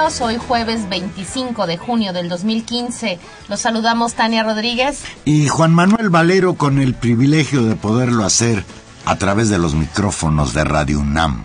Hoy jueves 25 de junio del 2015. Los saludamos Tania Rodríguez y Juan Manuel Valero con el privilegio de poderlo hacer a través de los micrófonos de Radio UNAM.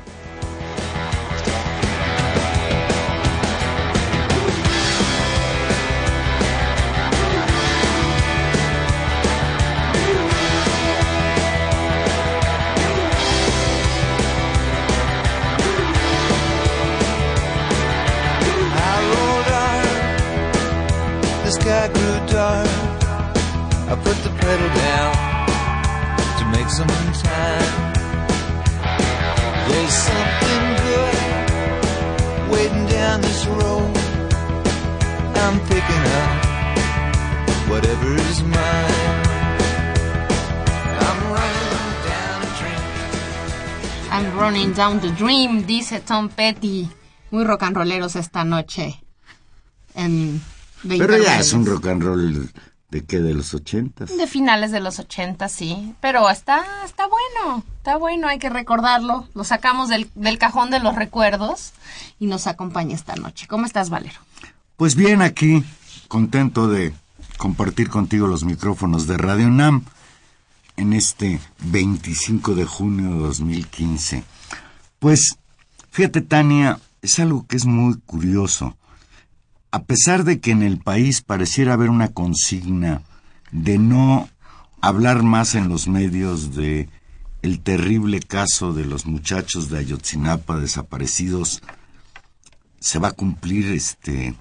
Down the Dream, dice Tom Petty. Muy rock and rolleros esta noche. En Pero ya es un rock and roll de qué, de los ochentas. De finales de los ochentas, sí. Pero está, está bueno, está bueno, hay que recordarlo. Lo sacamos del, del cajón de los recuerdos y nos acompaña esta noche. ¿Cómo estás, Valero? Pues bien, aquí, contento de compartir contigo los micrófonos de Radio NAM en este 25 de junio de 2015. Pues, fíjate, Tania, es algo que es muy curioso. A pesar de que en el país pareciera haber una consigna de no hablar más en los medios de el terrible caso de los muchachos de Ayotzinapa desaparecidos, se va a cumplir este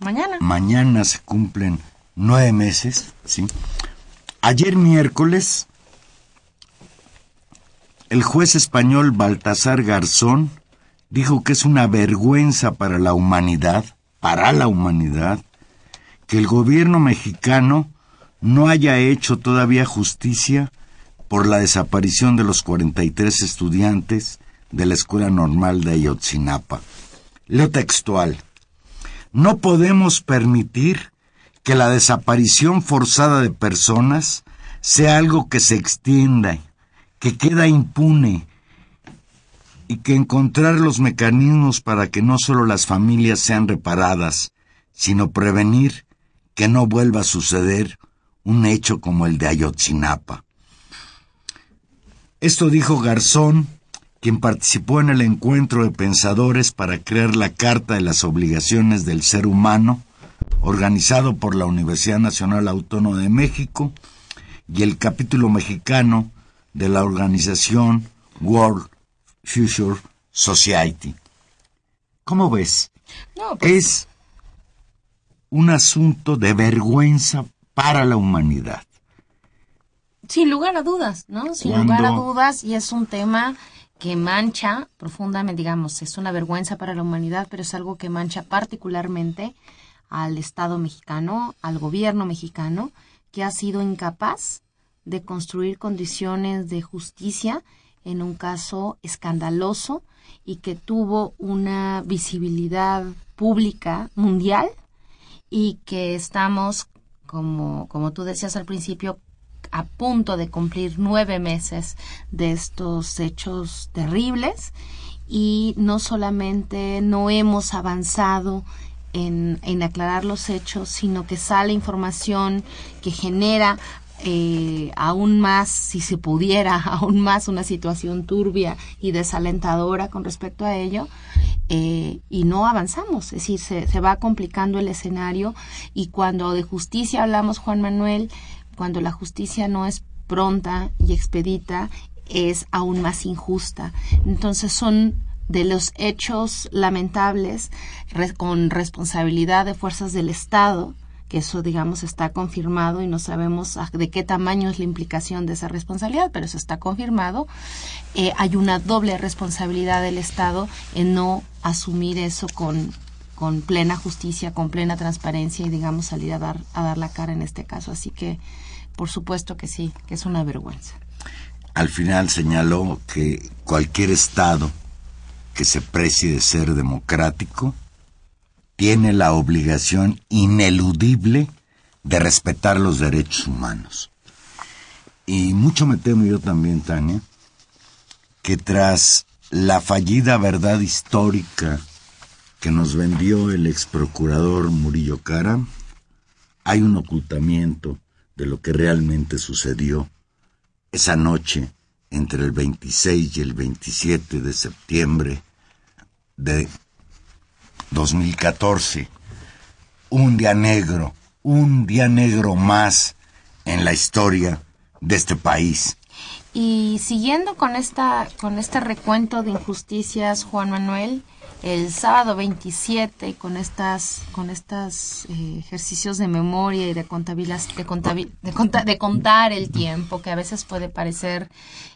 mañana. Mañana se cumplen nueve meses, ¿sí? Ayer miércoles el juez español Baltasar Garzón dijo que es una vergüenza para la humanidad, para la humanidad, que el gobierno mexicano no haya hecho todavía justicia por la desaparición de los 43 estudiantes de la Escuela Normal de Ayotzinapa. Leo textual. No podemos permitir que la desaparición forzada de personas sea algo que se extienda que queda impune y que encontrar los mecanismos para que no solo las familias sean reparadas, sino prevenir que no vuelva a suceder un hecho como el de Ayotzinapa. Esto dijo Garzón, quien participó en el encuentro de pensadores para crear la Carta de las Obligaciones del Ser Humano, organizado por la Universidad Nacional Autónoma de México y el capítulo mexicano de la organización World Future Society. ¿Cómo ves? Pues es un asunto de vergüenza para la humanidad. Sin lugar a dudas, ¿no? Sin lugar a dudas, y es un tema que mancha profundamente, digamos, es una vergüenza para la humanidad, pero es algo que mancha particularmente al Estado mexicano, al gobierno mexicano, que ha sido incapaz de construir condiciones de justicia en un caso escandaloso y que tuvo una visibilidad pública mundial y que estamos, como, como tú decías al principio, a punto de cumplir nueve meses de estos hechos terribles. Y no solamente no hemos avanzado en, en aclarar los hechos, sino que sale información que genera eh, aún más, si se pudiera, aún más una situación turbia y desalentadora con respecto a ello, eh, y no avanzamos, es decir, se, se va complicando el escenario y cuando de justicia hablamos, Juan Manuel, cuando la justicia no es pronta y expedita, es aún más injusta. Entonces son de los hechos lamentables con responsabilidad de fuerzas del Estado que eso, digamos, está confirmado y no sabemos de qué tamaño es la implicación de esa responsabilidad, pero eso está confirmado. Eh, hay una doble responsabilidad del Estado en no asumir eso con, con plena justicia, con plena transparencia y, digamos, salir a dar, a dar la cara en este caso. Así que, por supuesto que sí, que es una vergüenza. Al final señaló que cualquier Estado que se precie de ser democrático tiene la obligación ineludible de respetar los derechos humanos. Y mucho me temo yo también, Tania, que tras la fallida verdad histórica que nos vendió el ex procurador Murillo Cara, hay un ocultamiento de lo que realmente sucedió esa noche entre el 26 y el 27 de septiembre de 2014. Un día negro, un día negro más en la historia de este país. Y siguiendo con esta con este recuento de injusticias, Juan Manuel, el sábado 27 con estas con estos eh, ejercicios de memoria y de contabilidad de, de, de, contar el tiempo que a veces puede parecer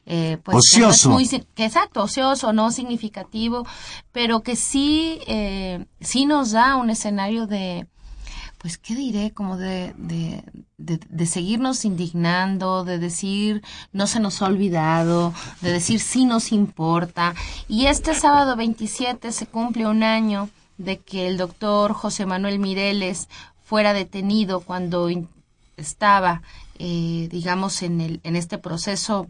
eh, pues, ocioso. muy, exacto ocioso no significativo pero que sí eh, sí nos da un escenario de pues, ¿qué diré? Como de, de, de, seguirnos indignando, de decir, no se nos ha olvidado, de decir, sí nos importa. Y este sábado 27 se cumple un año de que el doctor José Manuel Mireles fuera detenido cuando estaba, eh, digamos, en, el, en este proceso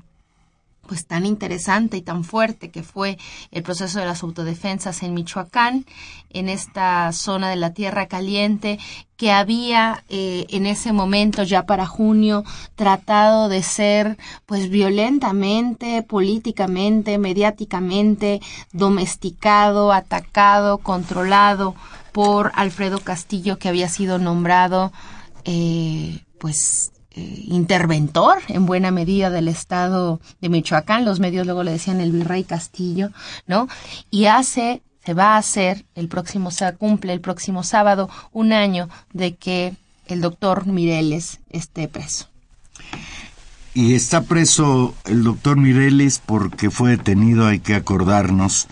pues tan interesante y tan fuerte que fue el proceso de las autodefensas en Michoacán, en esta zona de la Tierra Caliente, que había eh, en ese momento, ya para junio, tratado de ser pues violentamente, políticamente, mediáticamente, domesticado, atacado, controlado por Alfredo Castillo, que había sido nombrado eh, pues eh, interventor en buena medida del estado de Michoacán, los medios luego le decían el virrey Castillo, ¿no? Y hace, se va a hacer el próximo, se cumple el próximo sábado un año de que el doctor Mireles esté preso. Y está preso el doctor Mireles porque fue detenido, hay que acordarnos,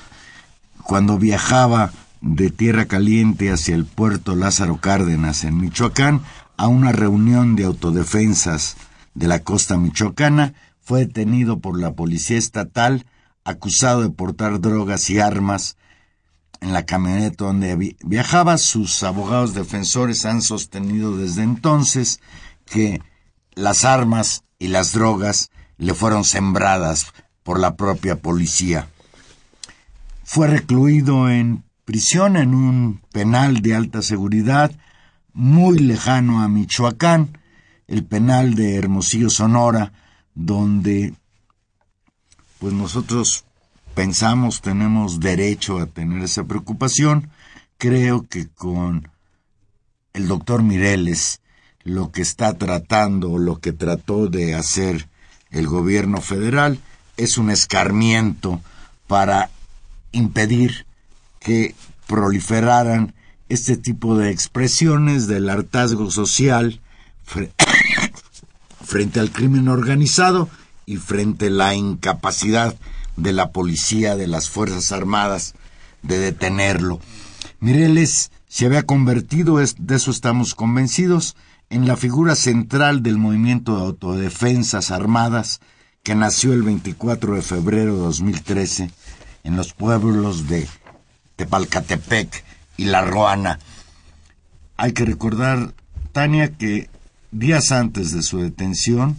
cuando viajaba de Tierra Caliente hacia el puerto Lázaro Cárdenas en Michoacán a una reunión de autodefensas de la costa michoacana, fue detenido por la policía estatal acusado de portar drogas y armas en la camioneta donde viajaba. Sus abogados defensores han sostenido desde entonces que las armas y las drogas le fueron sembradas por la propia policía. Fue recluido en prisión en un penal de alta seguridad muy lejano a Michoacán, el penal de Hermosillo, Sonora, donde pues nosotros pensamos tenemos derecho a tener esa preocupación. Creo que con el doctor Mireles lo que está tratando, lo que trató de hacer el gobierno federal es un escarmiento para impedir que proliferaran este tipo de expresiones del hartazgo social frente al crimen organizado y frente a la incapacidad de la policía, de las Fuerzas Armadas, de detenerlo. Mireles se había convertido, de eso estamos convencidos, en la figura central del movimiento de autodefensas armadas que nació el 24 de febrero de 2013 en los pueblos de Tepalcatepec y La Roana. Hay que recordar, Tania, que días antes de su detención,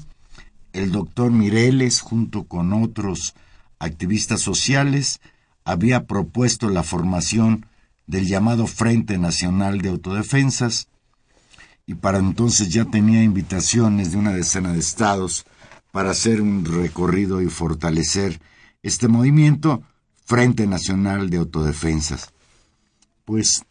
el doctor Mireles, junto con otros activistas sociales, había propuesto la formación del llamado Frente Nacional de Autodefensas y para entonces ya tenía invitaciones de una decena de estados para hacer un recorrido y fortalecer este movimiento Frente Nacional de Autodefensas. Pues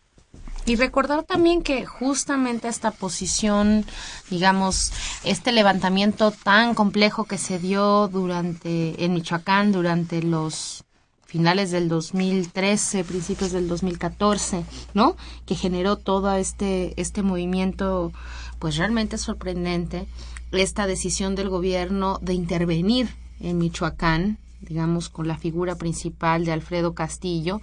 y recordar también que justamente esta posición, digamos, este levantamiento tan complejo que se dio durante en Michoacán durante los finales del 2013, principios del 2014, ¿no? Que generó todo este, este movimiento, pues realmente sorprendente, esta decisión del gobierno de intervenir en Michoacán, digamos, con la figura principal de Alfredo Castillo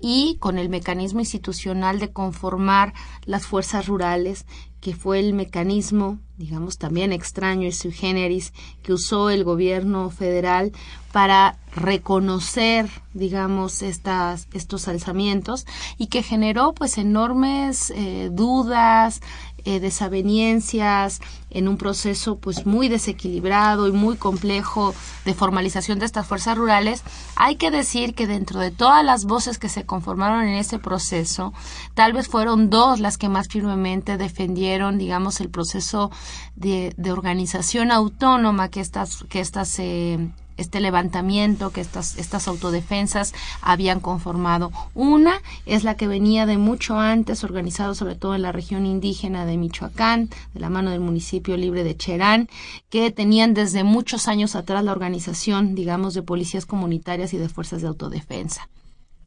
y con el mecanismo institucional de conformar las fuerzas rurales, que fue el mecanismo, digamos, también extraño y sui generis que usó el gobierno federal para reconocer, digamos, estas, estos alzamientos y que generó pues enormes eh, dudas, eh, desaveniencias en un proceso pues muy desequilibrado y muy complejo de formalización de estas fuerzas rurales, hay que decir que dentro de todas las voces que se conformaron en ese proceso, tal vez fueron dos las que más firmemente defendieron, digamos, el proceso de, de organización autónoma que estas, que estas eh, este levantamiento que estas, estas autodefensas habían conformado. Una es la que venía de mucho antes, organizado sobre todo en la región indígena de Michoacán, de la mano del municipio libre de Cherán, que tenían desde muchos años atrás la organización, digamos, de policías comunitarias y de fuerzas de autodefensa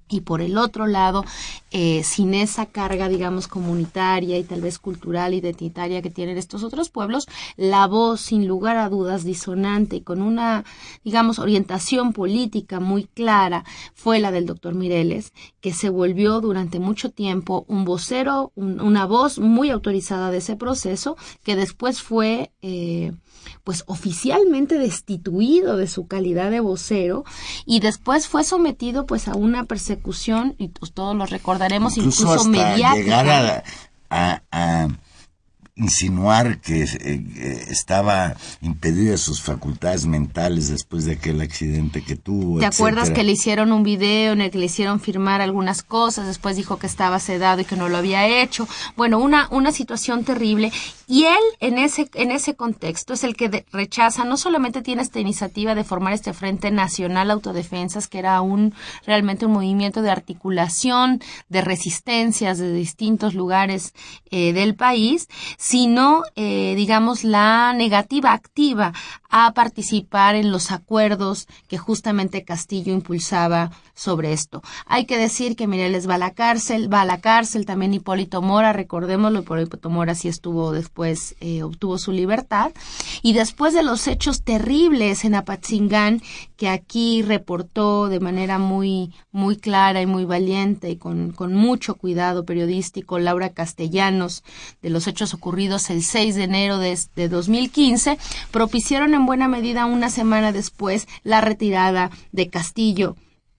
y por el otro lado, eh, sin esa carga, digamos, comunitaria y tal vez cultural, identitaria que tienen estos otros pueblos, la voz, sin lugar a dudas, disonante y con una, digamos, orientación política muy clara, fue la del doctor Mireles, que se volvió durante mucho tiempo un vocero, una voz muy autorizada de ese proceso, que después fue eh, pues oficialmente destituido de su calidad de vocero y después fue sometido pues a una persecución y pues, todos lo recordaremos incluso, hasta mediática. Llegar a, a insinuar que eh, estaba impedido de sus facultades mentales después de aquel accidente que tuvo. ¿Te acuerdas que le hicieron un video en el que le hicieron firmar algunas cosas? Después dijo que estaba sedado y que no lo había hecho. Bueno, una, una situación terrible. Y él, en ese, en ese contexto, es el que rechaza, no solamente tiene esta iniciativa de formar este Frente Nacional Autodefensas, que era un, realmente un movimiento de articulación, de resistencias de distintos lugares eh, del país, sino, eh, digamos, la negativa activa a participar en los acuerdos que justamente Castillo impulsaba sobre esto. Hay que decir que Mireles va a la cárcel, va a la cárcel también Hipólito Mora, recordémoslo, Hipólito Mora sí estuvo después, eh, obtuvo su libertad. Y después de los hechos terribles en Apatzingán, que aquí reportó de manera muy, muy clara y muy valiente y con, con mucho cuidado periodístico Laura Castellanos, de los hechos ocurridos el 6 de enero de, de 2015, propiciaron en buena medida una semana después la retirada de Castillo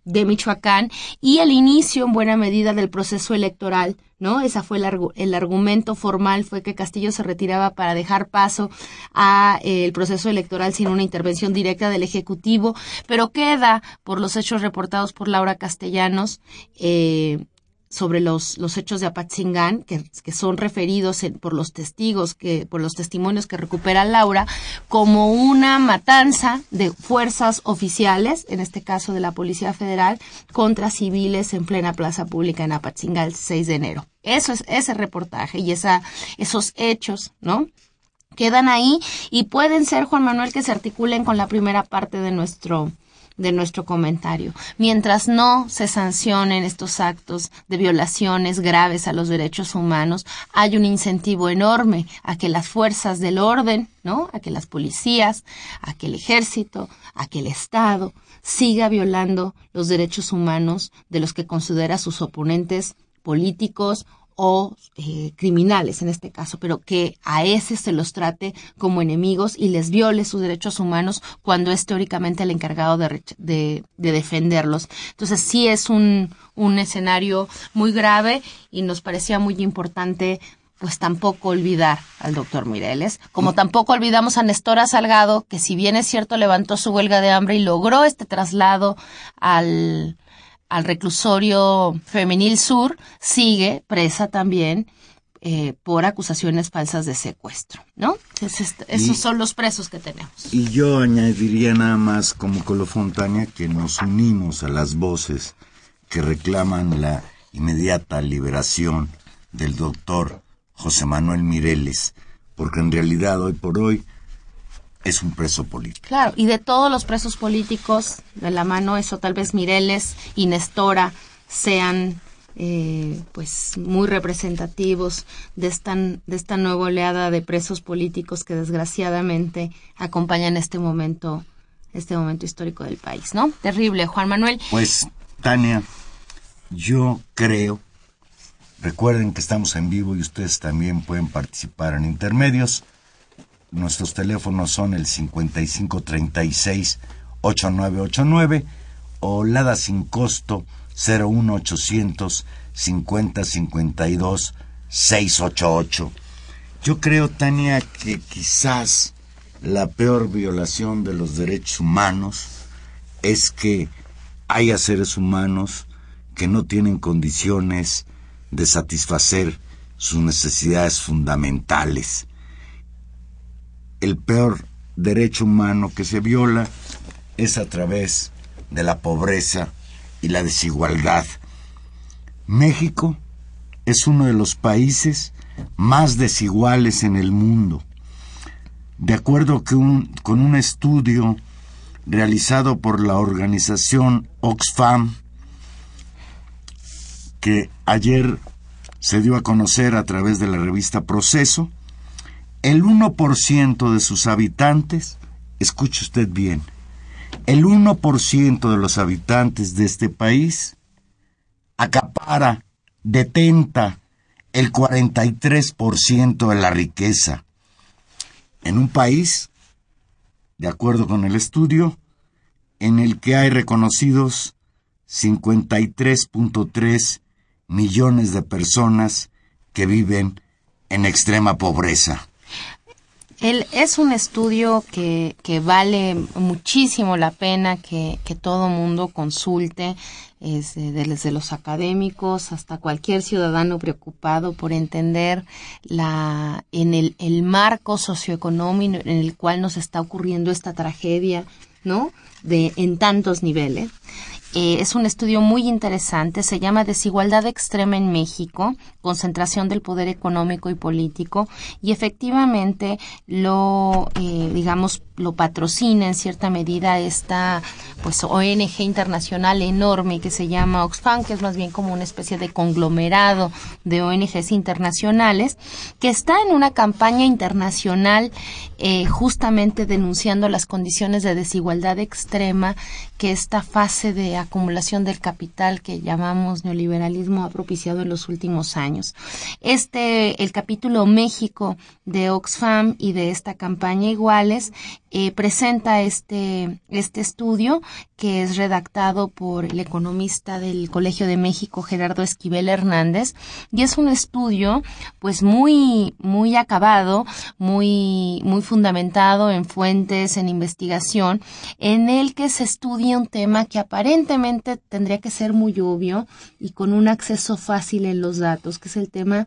de Michoacán y el inicio en buena medida del proceso electoral, ¿no? Esa fue el, el argumento formal fue que Castillo se retiraba para dejar paso a eh, el proceso electoral sin una intervención directa del ejecutivo, pero queda por los hechos reportados por Laura Castellanos eh, sobre los, los hechos de Apatzingán, que, que son referidos por los testigos, que, por los testimonios que recupera Laura, como una matanza de fuerzas oficiales, en este caso de la Policía Federal, contra civiles en plena plaza pública en Apatzingán el 6 de enero. Eso es ese reportaje y esa, esos hechos, ¿no? Quedan ahí y pueden ser, Juan Manuel, que se articulen con la primera parte de nuestro, de nuestro comentario. Mientras no se sancionen estos actos de violaciones graves a los derechos humanos, hay un incentivo enorme a que las fuerzas del orden, ¿no? A que las policías, a que el ejército, a que el Estado siga violando los derechos humanos de los que considera sus oponentes políticos o eh, criminales en este caso, pero que a ese se los trate como enemigos y les viole sus derechos humanos cuando es teóricamente el encargado de, de, de defenderlos. Entonces sí es un, un escenario muy grave y nos parecía muy importante pues tampoco olvidar al doctor Mireles, como tampoco olvidamos a Nestora Salgado, que si bien es cierto levantó su huelga de hambre y logró este traslado al, al reclusorio femenil sur, sigue presa también eh, por acusaciones falsas de secuestro, ¿no? esos son los presos que tenemos. Y yo añadiría nada más como colofontánea que nos unimos a las voces que reclaman la inmediata liberación del doctor José Manuel Mireles, porque en realidad hoy por hoy es un preso político. Claro, y de todos los presos políticos, de la mano eso, tal vez Mireles y Nestora sean eh, pues muy representativos de esta, de esta nueva oleada de presos políticos que desgraciadamente acompañan este momento, este momento histórico del país, ¿no? Terrible, Juan Manuel. Pues, Tania, yo creo Recuerden que estamos en vivo y ustedes también pueden participar en intermedios. Nuestros teléfonos son el 5536-8989 o Lada sin costo 01800 5052 688. Yo creo, Tania, que quizás la peor violación de los derechos humanos es que haya seres humanos que no tienen condiciones de satisfacer sus necesidades fundamentales. El peor derecho humano que se viola es a través de la pobreza y la desigualdad. México es uno de los países más desiguales en el mundo. De acuerdo con un estudio realizado por la organización Oxfam, que ayer se dio a conocer a través de la revista Proceso, el 1% de sus habitantes, escuche usted bien, el 1% de los habitantes de este país acapara, detenta el 43% de la riqueza. En un país, de acuerdo con el estudio, en el que hay reconocidos 53.3 millones de personas que viven en extrema pobreza. El, es un estudio que, que, vale muchísimo la pena que, que todo mundo consulte, desde los académicos hasta cualquier ciudadano preocupado por entender la, en el, el marco socioeconómico en el cual nos está ocurriendo esta tragedia, ¿no? De, en tantos niveles. Eh, es un estudio muy interesante, se llama Desigualdad Extrema en México, concentración del poder económico y político, y efectivamente lo, eh, digamos, lo patrocina en cierta medida esta pues ONG internacional enorme que se llama Oxfam, que es más bien como una especie de conglomerado de ONGs internacionales, que está en una campaña internacional eh, justamente denunciando las condiciones de desigualdad extrema que esta fase de acumulación del capital que llamamos neoliberalismo ha propiciado en los últimos años. Este, el capítulo México de Oxfam y de esta campaña iguales eh, presenta este, este estudio que es redactado por el economista del Colegio de México, Gerardo Esquivel Hernández, y es un estudio pues muy, muy acabado, muy, muy fundamentado en fuentes, en investigación, en el que se estudia un tema que aparentemente tendría que ser muy obvio y con un acceso fácil en los datos, que es el tema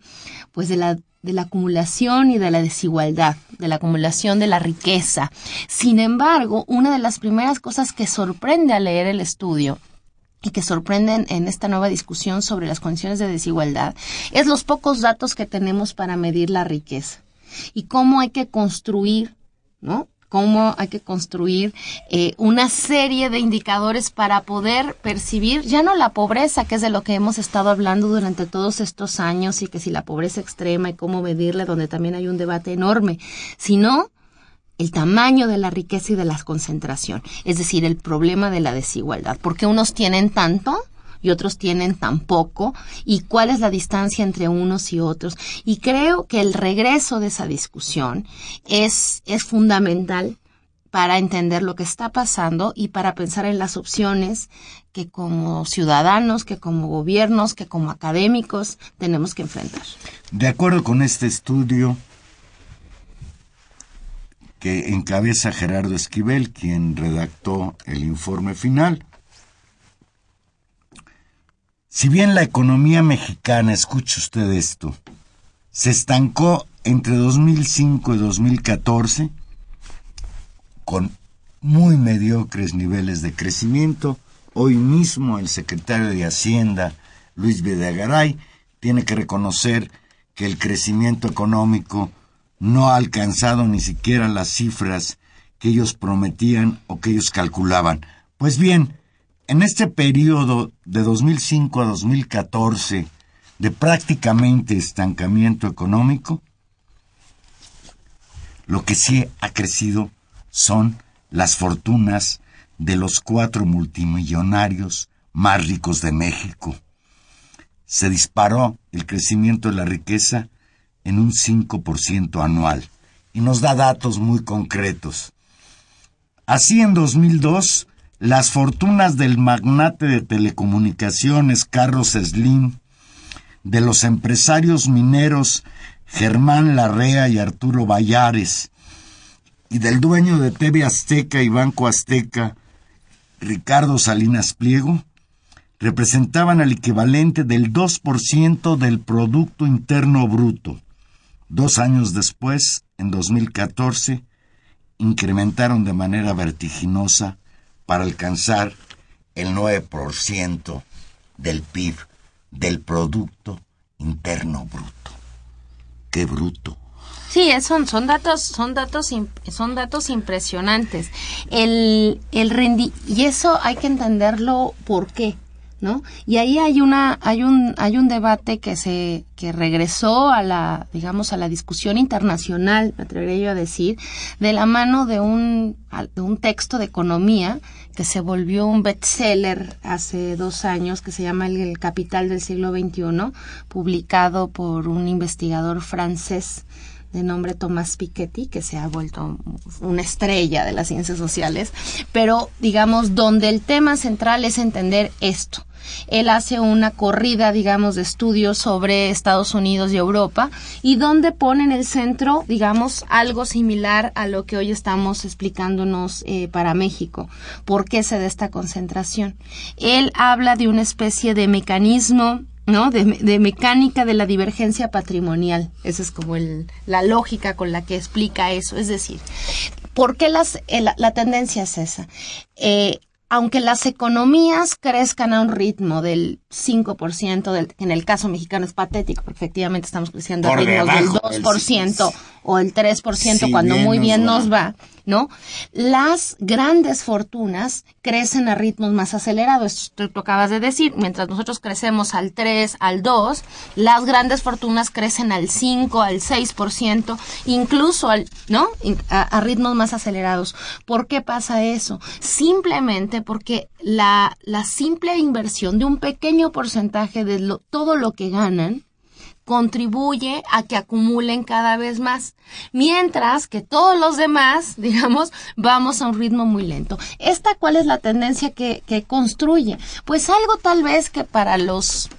pues de la de la acumulación y de la desigualdad, de la acumulación de la riqueza. Sin embargo, una de las primeras cosas que sorprende al leer el estudio y que sorprenden en esta nueva discusión sobre las condiciones de desigualdad es los pocos datos que tenemos para medir la riqueza y cómo hay que construir, ¿no? Cómo hay que construir eh, una serie de indicadores para poder percibir ya no la pobreza, que es de lo que hemos estado hablando durante todos estos años y que si la pobreza extrema y cómo medirla, donde también hay un debate enorme, sino el tamaño de la riqueza y de la concentración, es decir, el problema de la desigualdad, porque unos tienen tanto y otros tienen tan poco y cuál es la distancia entre unos y otros. Y creo que el regreso de esa discusión es, es fundamental para entender lo que está pasando y para pensar en las opciones que como ciudadanos, que como gobiernos, que como académicos tenemos que enfrentar. De acuerdo con este estudio que encabeza Gerardo Esquivel, quien redactó el informe final, si bien la economía mexicana, escuche usted esto, se estancó entre 2005 y 2014, con muy mediocres niveles de crecimiento. Hoy mismo el secretario de Hacienda, Luis Videgaray, tiene que reconocer que el crecimiento económico no ha alcanzado ni siquiera las cifras que ellos prometían o que ellos calculaban. Pues bien, en este periodo de 2005 a 2014 de prácticamente estancamiento económico, lo que sí ha crecido son las fortunas de los cuatro multimillonarios más ricos de México. Se disparó el crecimiento de la riqueza en un 5% anual y nos da datos muy concretos. Así en 2002, las fortunas del magnate de telecomunicaciones Carlos Slim, de los empresarios mineros Germán Larrea y Arturo Bayares, y del dueño de TV Azteca y Banco Azteca, Ricardo Salinas Pliego, representaban el equivalente del 2% del Producto Interno Bruto. Dos años después, en 2014, incrementaron de manera vertiginosa para alcanzar el 9% del PIB, del Producto Interno Bruto. ¡Qué bruto! Sí, son, son datos, son datos, son datos impresionantes. El, el rendi y eso hay que entenderlo por qué, ¿no? Y ahí hay una, hay un, hay un debate que se, que regresó a la, digamos, a la discusión internacional, me atrevería yo a decir, de la mano de un, de un texto de economía que se volvió un bestseller hace dos años, que se llama El Capital del siglo XXI, publicado por un investigador francés de nombre Tomás Piketty, que se ha vuelto una estrella de las ciencias sociales, pero digamos, donde el tema central es entender esto. Él hace una corrida, digamos, de estudios sobre Estados Unidos y Europa y donde pone en el centro, digamos, algo similar a lo que hoy estamos explicándonos eh, para México. ¿Por qué se da esta concentración? Él habla de una especie de mecanismo ¿no? De, mecánica de la divergencia patrimonial. Esa es como el, la lógica con la que explica eso. Es decir, ¿por qué las, eh, la, tendencia es esa? Eh, aunque las economías crezcan a un ritmo del 5%, del, en el caso mexicano es patético, porque efectivamente estamos creciendo a ritmos del 2% o el 3% cuando muy bien nos va, ¿no? Las grandes fortunas crecen a ritmos más acelerados, esto tú acabas de decir, mientras nosotros crecemos al 3, al 2, las grandes fortunas crecen al 5, al 6%, incluso al, ¿no? A, ritmos más acelerados. ¿Por qué pasa eso? Simplemente porque la, la simple inversión de un pequeño porcentaje de todo lo que ganan contribuye a que acumulen cada vez más, mientras que todos los demás, digamos, vamos a un ritmo muy lento. ¿Esta cuál es la tendencia que, que construye? Pues algo tal vez que para los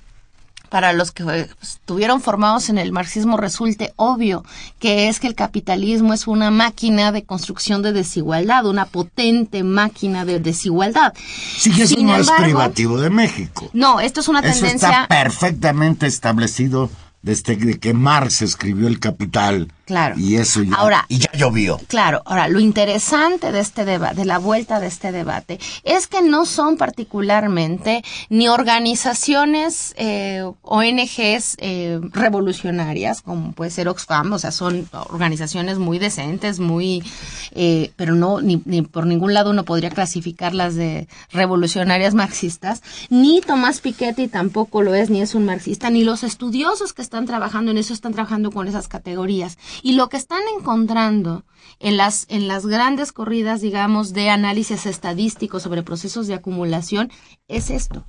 para los que pues, estuvieron formados en el marxismo resulte obvio, que es que el capitalismo es una máquina de construcción de desigualdad, una potente máquina de desigualdad. Sí, eso no es privativo de México. No, esto es una tendencia. Eso está perfectamente establecido desde que Marx escribió El Capital. Claro. Y eso ya, ahora, y ya llovió. Claro. Ahora, lo interesante de este debate, de la vuelta de este debate, es que no son particularmente ni organizaciones, eh, ONGs eh, revolucionarias, como puede ser Oxfam, o sea, son organizaciones muy decentes, muy, eh, pero no, ni, ni por ningún lado uno podría clasificarlas de revolucionarias marxistas, ni Tomás Piketty tampoco lo es, ni es un marxista, ni los estudiosos que están trabajando en eso están trabajando con esas categorías. Y lo que están encontrando en las, en las grandes corridas, digamos, de análisis estadístico sobre procesos de acumulación es esto.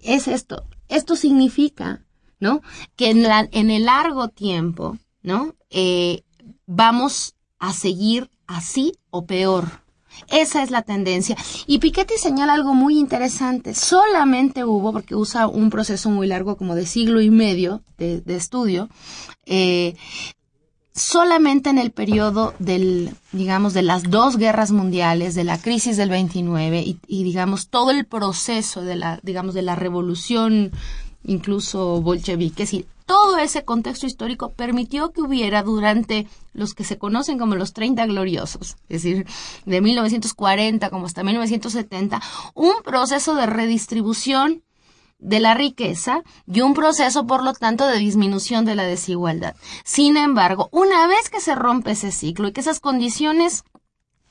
es esto. Esto significa, ¿no? Que en, la, en el largo tiempo, ¿no? Eh, vamos a seguir así o peor. Esa es la tendencia. Y Piketty señala algo muy interesante. Solamente hubo, porque usa un proceso muy largo, como de siglo y medio de, estudio, eh, solamente en el periodo del, digamos, de las dos guerras mundiales, de la crisis del 29 y, y, digamos, todo el proceso de la, digamos, de la revolución incluso bolchevique, es decir, todo ese contexto histórico permitió que hubiera durante los que se conocen como los 30 gloriosos, es decir, de 1940 como hasta 1970, un proceso de redistribución de la riqueza y un proceso, por lo tanto, de disminución de la desigualdad. Sin embargo, una vez que se rompe ese ciclo y que esas condiciones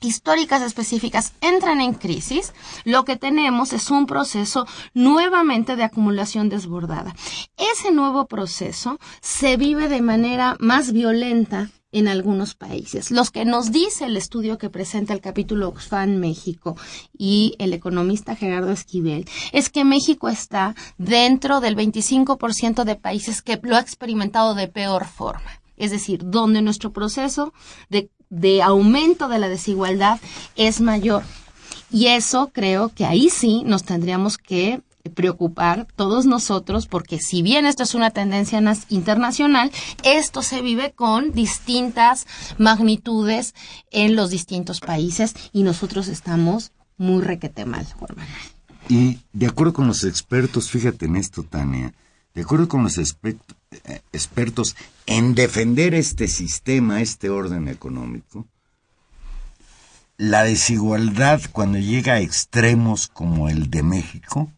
históricas específicas entran en crisis, lo que tenemos es un proceso nuevamente de acumulación desbordada. Ese nuevo proceso se vive de manera más violenta en algunos países. Los que nos dice el estudio que presenta el capítulo Oxfam México y el economista Gerardo Esquivel es que México está dentro del 25% de países que lo ha experimentado de peor forma. Es decir, donde nuestro proceso de de aumento de la desigualdad es mayor. Y eso creo que ahí sí nos tendríamos que preocupar todos nosotros porque si bien esto es una tendencia internacional, esto se vive con distintas magnitudes en los distintos países y nosotros estamos muy requete mal. Y de acuerdo con los expertos, fíjate en esto, Tania, de acuerdo con los eh, expertos en defender este sistema, este orden económico, la desigualdad cuando llega a extremos como el de México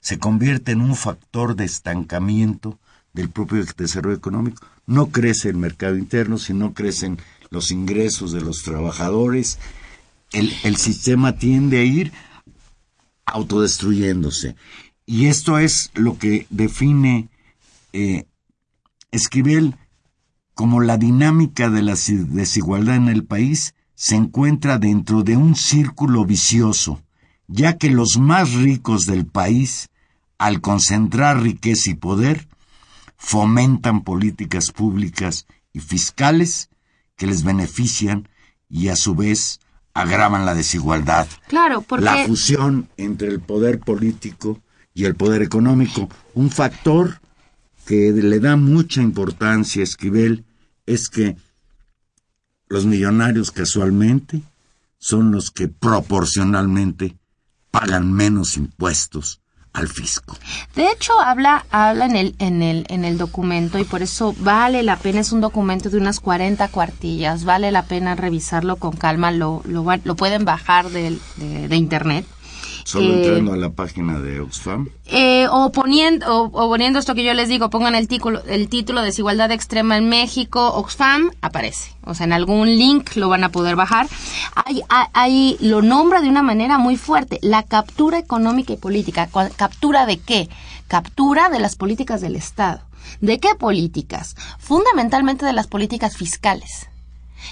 se convierte en un factor de estancamiento del propio desarrollo económico. No crece el mercado interno, sino crecen los ingresos de los trabajadores. El, sistema tiende a ir autodestruyéndose. Y esto es lo que define eh, Esquivel como la dinámica de la desigualdad en el país se encuentra dentro de un círculo vicioso, ya que los más ricos del país, al concentrar riqueza y poder, fomentan políticas públicas y fiscales que les benefician y a su vez agravan la desigualdad. Claro, porque... La fusión entre el poder político y el poder económico. Un factor que le da mucha importancia a Esquivel es que los millonarios casualmente son los que proporcionalmente pagan menos impuestos al fisco. De hecho, habla, habla en el, en el, en el documento y por eso vale la pena, es un documento de unas 40 cuartillas, vale la pena revisarlo con calma, lo, lo, lo pueden bajar de, de internet Solo entrando a la página de Oxfam. Eh, o, poniendo, o, poniendo esto que yo les digo, pongan el título, el título Desigualdad Extrema en México, Oxfam, aparece. O sea, en algún link lo van a poder bajar. Ahí, lo nombra de una manera muy fuerte. La captura económica y política. ¿Captura de qué? Captura de las políticas del Estado. ¿De qué políticas? Fundamentalmente de las políticas fiscales.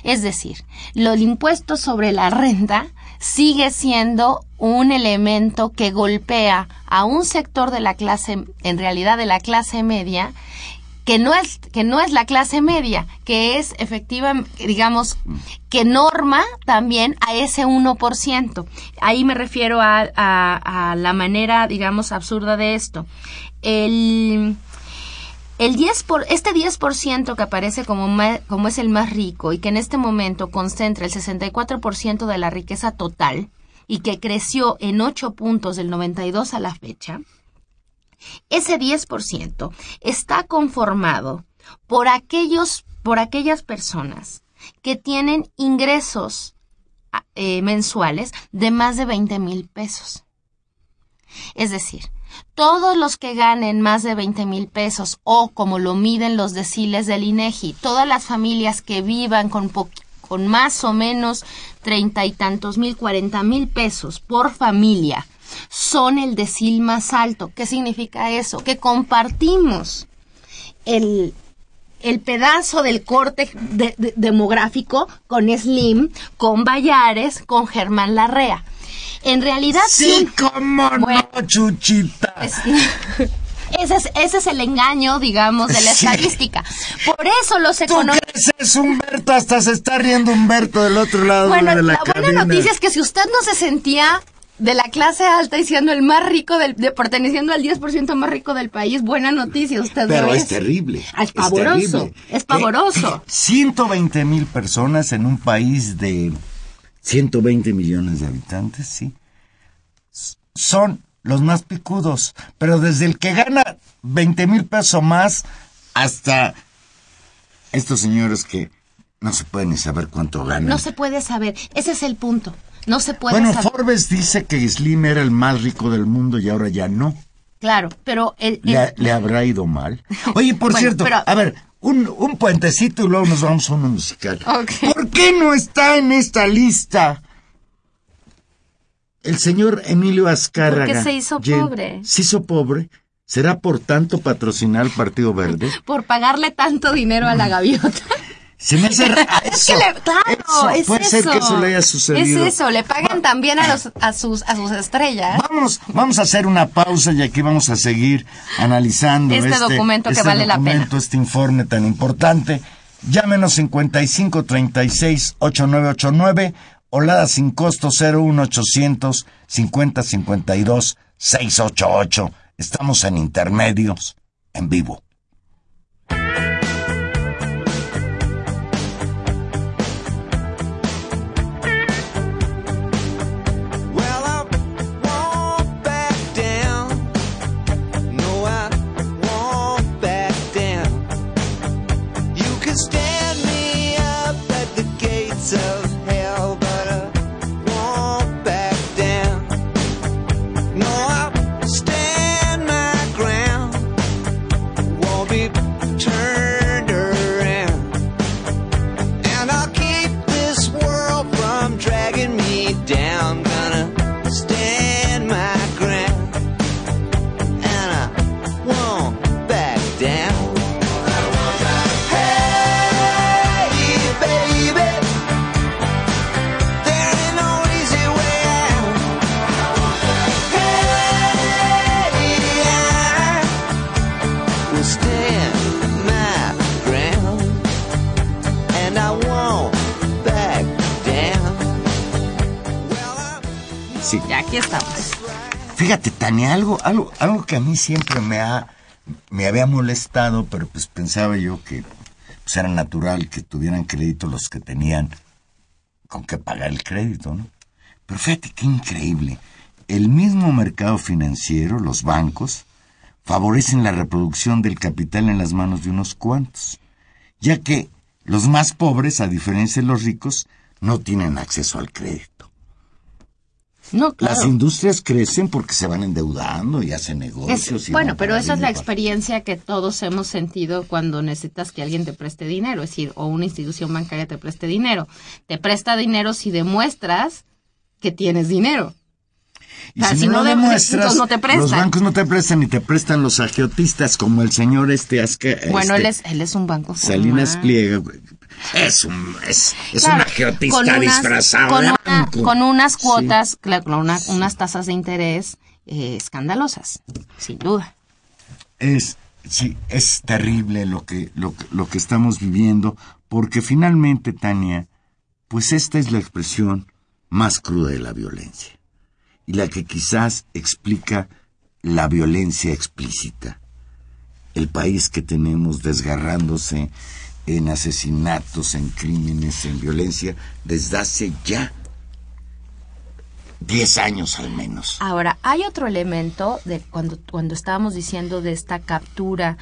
Es decir, el impuesto sobre la renta sigue siendo un elemento que golpea a un sector de la clase, en realidad de la clase media, que no es que no es la clase media, que es efectiva, digamos, que norma también a ese 1%. Ahí me refiero a, a, a la manera, digamos, absurda de esto. El el 10 por, este 10% que aparece como, como es el más rico y que en este momento concentra el 64% de la riqueza total y que creció en 8 puntos del 92 a la fecha, ese 10% está conformado por aquellos, por aquellas personas que tienen ingresos eh, mensuales de más de 20 mil pesos. Es decir, todos los que ganen más de 20 mil pesos o como lo miden los deciles del INEGI, todas las familias que vivan con, con más o menos treinta y tantos mil, cuarenta mil pesos por familia, son el decil más alto. ¿Qué significa eso? Que compartimos el, el pedazo del corte demográfico con Slim, con Bayares, con Germán Larrea. En realidad Sí, cómo Bueno. no, Chuchita. Es- ese, es, ese es el engaño, digamos, de la Sí. estadística. Por eso los ¿Tú economistas... eso, Humberto? Hasta se está riendo Humberto del otro lado Bueno, de la, la, buena noticia es que si usted no se sentía de la clase alta y siendo el más rico, del, de, perteneciendo al 10% más rico del país, buena noticia, usted Pero es es. terrible. Ah, Es pavoroso, terrible. es Que pavoroso. 120 mil personas en un país de 120 millones de habitantes, sí. Son los más picudos. Pero desde el que gana 20 mil pesos más hasta estos señores que no se pueden ni saber cuánto ganan. No se puede saber, ese es el punto. No se puede bueno, saber. Forbes dice que Slim era el más rico del mundo y ahora ya no. Claro, pero el, el- ¿Le, le habrá ido mal? Oye, por Bueno, cierto, pero- a ver, un, un puentecito y luego nos vamos a uno musical. ¿Por qué no está en esta lista el señor Emilio Azcárraga? Porque se hizo pobre. Se hizo pobre. ¿Será por tanto patrocinar al Partido Verde? por pagarle tanto dinero a la gaviota. Se me hace Es que le, claro, eso, es puede eso. ser que eso le haya sucedido. Es eso, le pagan también a, los, a, sus, a sus estrellas. Vamos, vamos a hacer una pausa y aquí vamos a seguir analizando Este documento que este vale la documento, pena. Este informe tan importante. Llámenos 55 36 8989 Olada sin costo 01800 50 52 688. Estamos en intermedios en vivo. Algo, algo, algo que a mí siempre me ha, me había molestado, pero pues pensaba yo que pues, era natural que tuvieran crédito los que tenían con qué pagar el crédito, ¿no? Pero fíjate qué increíble. El mismo mercado financiero, los bancos, favorecen la reproducción del capital en las manos de unos cuantos, ya que los más pobres, a diferencia de los ricos, no tienen acceso al crédito. No, claro. Las industrias crecen porque se van endeudando y hacen Es- negocios. y bueno, pero esa es la experiencia que todos hemos sentido cuando necesitas que alguien te preste dinero, es decir, o una institución bancaria te preste dinero. Te presta dinero si demuestras que tienes dinero. Y o sea, si, si no, demuestras, no te prestan. los bancos no te prestan y te prestan los agiotistas como el señor este, Azca, Bueno, este, él es, él es un banco Salinas. Pliega. Es un, es, es Claro, un agiotista con unas- disfrazado con de una- banco. con unas Sí. cuotas, claro, con una- unas tasas de interés eh, escandalosas, sin duda. Es, sí, es terrible lo que, lo, que- lo que estamos viviendo, porque finalmente, Tania, pues esta es la expresión más cruda de la violencia, y la que quizás explica la violencia explícita. El país que tenemos desgarrándose en asesinatos, en crímenes, en violencia, desde hace ya 10 años al menos. Ahora, hay otro elemento de cuando, cuando estábamos diciendo de esta captura,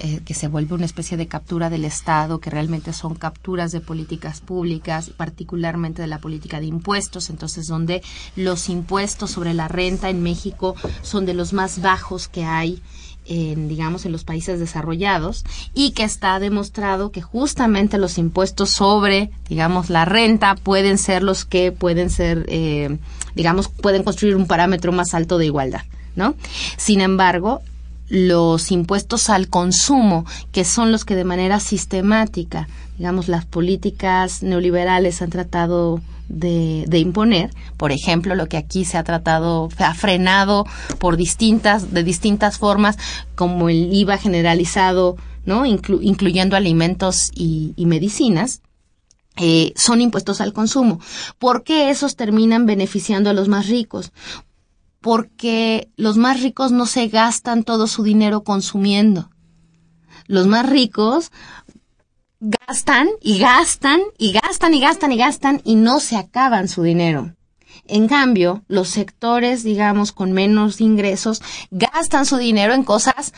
eh, que se vuelve una especie de captura del Estado, que realmente son capturas de políticas públicas, particularmente de la política de impuestos, entonces donde los impuestos sobre la renta en México son de los más bajos que hay en, digamos, en los países desarrollados y que está demostrado que justamente los impuestos sobre, digamos, la renta pueden ser los que pueden ser, eh, digamos, pueden construir un parámetro más alto de igualdad, ¿no? Sin embargo, los impuestos al consumo, que son los que de manera sistemática, digamos, las políticas neoliberales han tratado de, de imponer, por ejemplo, lo que aquí se ha tratado, ha frenado por distintas, de distintas formas, como el IVA generalizado, ¿no? Inclu- incluyendo alimentos y, y medicinas, eh, son impuestos al consumo. ¿Por qué esos terminan beneficiando a los más ricos? Porque los más ricos no se gastan todo su dinero consumiendo. Los más ricos gastan y gastan y gastan y gastan y gastan y no se acaban su dinero. En cambio, los sectores, digamos, con menos ingresos, gastan su dinero en cosas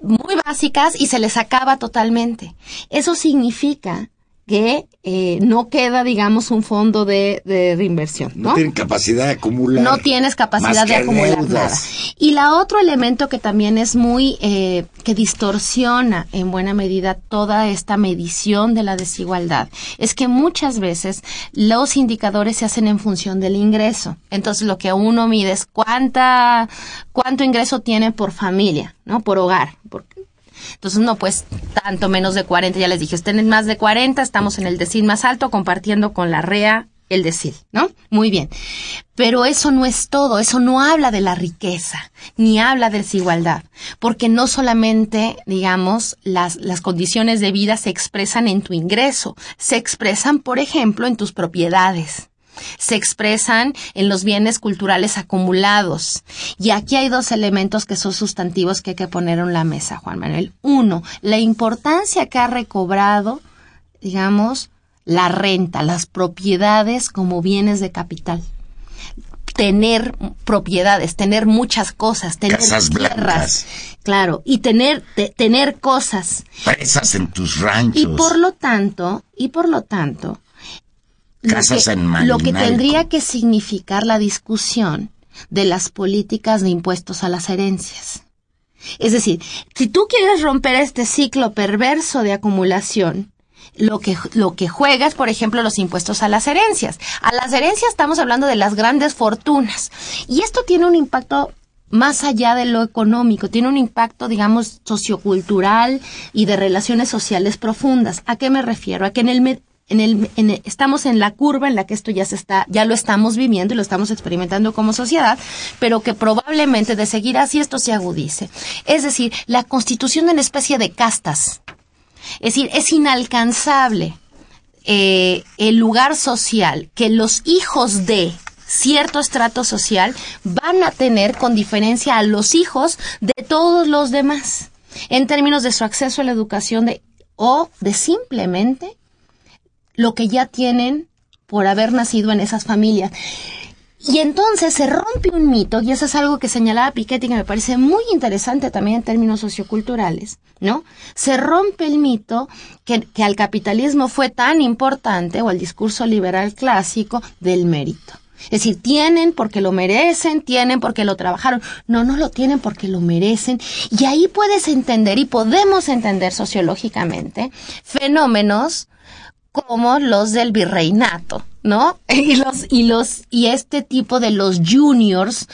muy básicas y se les acaba totalmente. Eso significa que eh, no queda, digamos, un fondo de, de reinversión, No, ¿no? tienen capacidad de acumular. no tienes capacidad de acumular deudas. nada. Y la otro elemento que también es muy, eh, que distorsiona en buena medida toda esta medición de la desigualdad, es que muchas veces los indicadores se hacen en función del ingreso. Entonces lo que uno mide es cuánta, cuánto ingreso tiene por familia, ¿no? Por hogar. Por- entonces, no, pues tanto menos de 40, ya les dije, ustedes más de 40, estamos en el decil más alto, compartiendo con la REA el decil, ¿no? Muy bien. Pero eso no es todo, eso no habla de la riqueza, ni habla de desigualdad, porque no solamente, digamos, las, las condiciones de vida se expresan en tu ingreso, se expresan, por ejemplo, en tus propiedades se expresan en los bienes culturales acumulados. Y aquí hay dos elementos que son sustantivos que hay que poner en la mesa, Juan Manuel. Uno, la importancia que ha recobrado, digamos, la renta, las propiedades como bienes de capital. Tener propiedades, tener muchas cosas, tener Casas tierras, blancas. claro, y tener, te- tener cosas. Presas en tus ranchos. Y por lo tanto, y por lo tanto, Casas que, en lo que Malinalco. tendría que significar la discusión de las políticas de impuestos a las herencias. Es decir, si tú quieres romper este ciclo perverso de acumulación, lo que, lo que juegas, por ejemplo, los impuestos a las herencias. A las herencias estamos hablando de las grandes fortunas. Y esto tiene un impacto más allá de lo económico, tiene un impacto, digamos, sociocultural y de relaciones sociales profundas. ¿A qué me refiero? A que en el, en el, en estamos en la curva en la que esto ya se está, ya lo estamos viviendo y lo estamos experimentando como sociedad, pero que probablemente de seguir así esto se agudice. Es decir, la constitución de una especie de castas. Es decir, es inalcanzable eh, el lugar social que los hijos de cierto estrato social van a tener con diferencia a los hijos de todos los demás en términos de su acceso a la educación de, o de simplemente lo que ya tienen por haber nacido en esas familias. Y entonces se rompe un mito, y eso es algo que señalaba Piketty que me parece muy interesante también en términos socioculturales, ¿no? Se rompe el mito que, que al capitalismo fue tan importante, o al discurso liberal clásico, del mérito. Es decir, tienen porque lo merecen, tienen porque lo trabajaron. No, no lo tienen porque lo merecen. Y ahí puedes entender y podemos entender sociológicamente fenómenos como los del virreinato, ¿no? Y los y los y este tipo de los juniors